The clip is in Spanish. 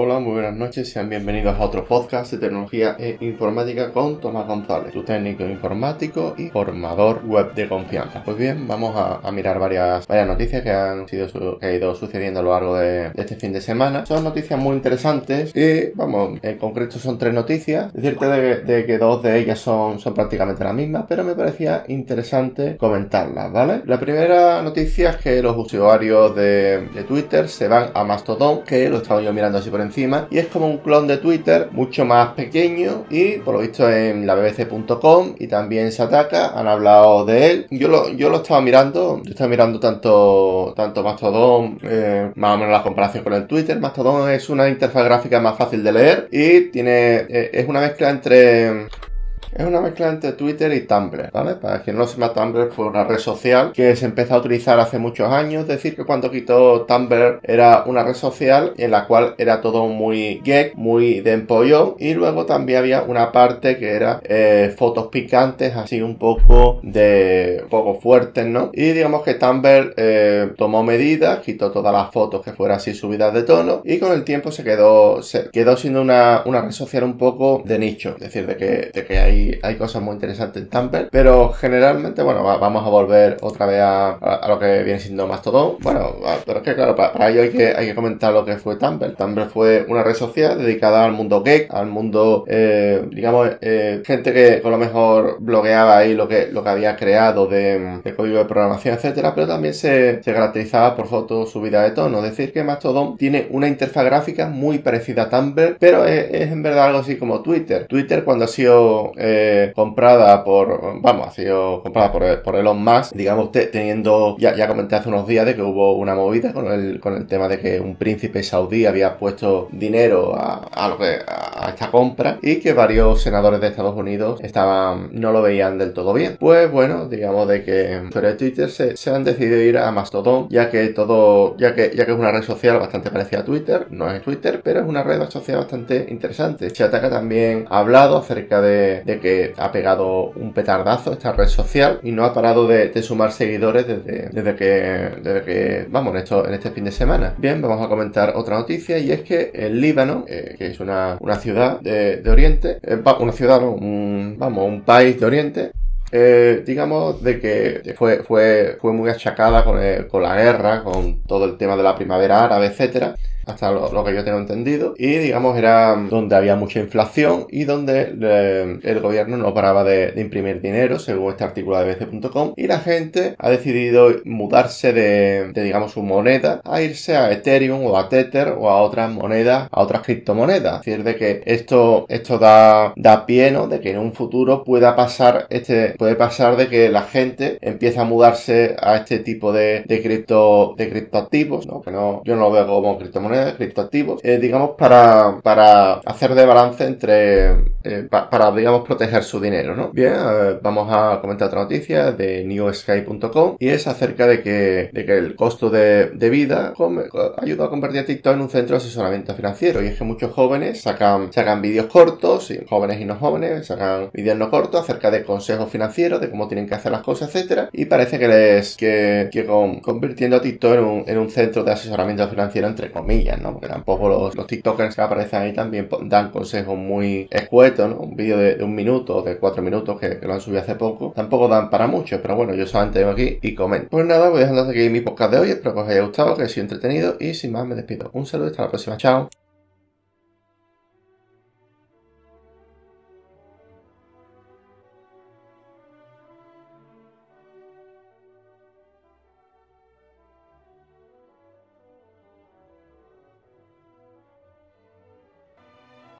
Hola, muy buenas noches, sean bienvenidos a otro podcast de tecnología e informática con Tomás González, tu técnico informático y formador web de confianza. Pues bien, vamos a, mirar varias, noticias que han sido que ha ido sucediendo a lo largo de, este fin de semana. Son noticias muy interesantes y, vamos, en concreto son tres noticias. Decirte de, que dos de ellas son, son prácticamente las mismas, pero me parecía interesante comentarlas, ¿vale? La primera noticia es que los usuarios de, de Twitter se van a Mastodon, que lo estaba yo mirando así por encima y es como un clon de Twitter mucho más pequeño y por lo visto en la bbc.com y también Sataka han hablado de él. Yo lo, yo lo estaba mirando, yo estaba mirando tanto, tanto Mastodon, eh, más o menos la comparación con el Twitter. Mastodon es una interfaz gráfica más fácil de leer y tiene, eh, es una mezcla entre es una mezcla entre Twitter y Tumblr, ¿vale? Para quien no sepa, Tumblr fue una red social que se empezó a utilizar hace muchos años. Es decir, que cuando quitó Tumblr era una red social en la cual era todo muy geek, muy de empollón. Y luego también había una parte que era eh, fotos picantes, así un poco de... poco fuertes, ¿no? Y digamos que Tumblr eh, tomó medidas, quitó todas las fotos que fueran así subidas de tono. Y con el tiempo se quedó, se quedó siendo una, una red social un poco de nicho. Es decir, de que, de que hay hay, cosas muy interesantes en Tumblr, pero generalmente, bueno, vamos a volver otra vez a, lo que viene siendo Mastodon. Bueno, pero es que claro, para, ello hay que, hay que comentar lo que fue Tumblr. Tumblr fue una red social dedicada al mundo geek, al mundo, eh, digamos, eh, gente que con lo mejor blogueaba ahí lo que, lo que había creado de, código de programación, etcétera, pero también se, caracterizaba por fotos subidas de tono. Es decir, que Mastodon tiene una interfaz gráfica muy parecida a Tumblr, pero es, en verdad algo así como Twitter. Twitter cuando ha sido eh, comprada por, vamos, ha sido comprada por, por Elon Musk, digamos, teniendo, ya, ya comenté hace unos días de que hubo una movida con el, con el tema de que un príncipe saudí había puesto dinero a, lo que, a esta compra y que varios senadores de Estados Unidos estaban, no lo veían del todo bien. Pues bueno, digamos de que sobre Twitter se, se han decidido ir a Mastodon, ya que todo, ya que, ya que es una red social bastante parecida a Twitter, no es Twitter, pero es una red social bastante interesante. Chataka también ha hablado acerca de, de que ha pegado un petardazo esta red social y no ha parado de, sumar seguidores desde, desde, que, desde que, vamos, en, esto, en este fin de semana. Bien, vamos a comentar otra noticia y es que el Líbano, eh, que es una, una ciudad de, Oriente, eh, una ciudad, un, vamos, un país de Oriente, eh, digamos de que fue, fue, fue muy achacada con, con la guerra, con todo el tema de la primavera árabe, etcétera hasta lo, que yo tengo entendido, y digamos era donde había mucha inflación y donde eh, el gobierno no paraba de, imprimir dinero, según este artículo de bbc.com, y la gente ha decidido mudarse de, digamos, su moneda a irse a Ethereum o a Tether o a otras monedas, a otras criptomonedas. Es decir, de que esto, esto da, da pie, ¿no? De que en un futuro pueda pasar este, puede pasar de que la gente empiece a mudarse a este tipo de, de cripto, de criptoactivos, ¿no? Que no, yo no lo veo como criptomonedas criptoactivos, eh, digamos, para, para hacer de balance entre, eh, para, digamos, proteger su dinero, ¿no? Bien, vamos a comentar otra noticia de newsky.com y es acerca de que, de que el costo de, de vida ayuda a convertir a TikTok en un centro de asesoramiento financiero. Y es que muchos jóvenes sacan, sacan vídeos cortos, y jóvenes y no jóvenes, sacan vídeos no cortos acerca de consejos financieros, de cómo tienen que hacer las cosas, etcétera, y parece que les, que, que convirtiendo a TikTok en un, en un centro de asesoramiento financiero entre comillas, porque tampoco los, los TikTokers que aparecen ahí también dan consejos muy escuetos, Un vídeo de, un minuto o de cuatro minutos que, lo han subido hace poco, tampoco dan para mucho, pero bueno, yo solamente vengo aquí y comento. Pues nada, voy dejando aquí mi podcast de hoy, espero que os haya gustado, que haya sido entretenido y sin más me despido. Un saludo y hasta la próxima, chao.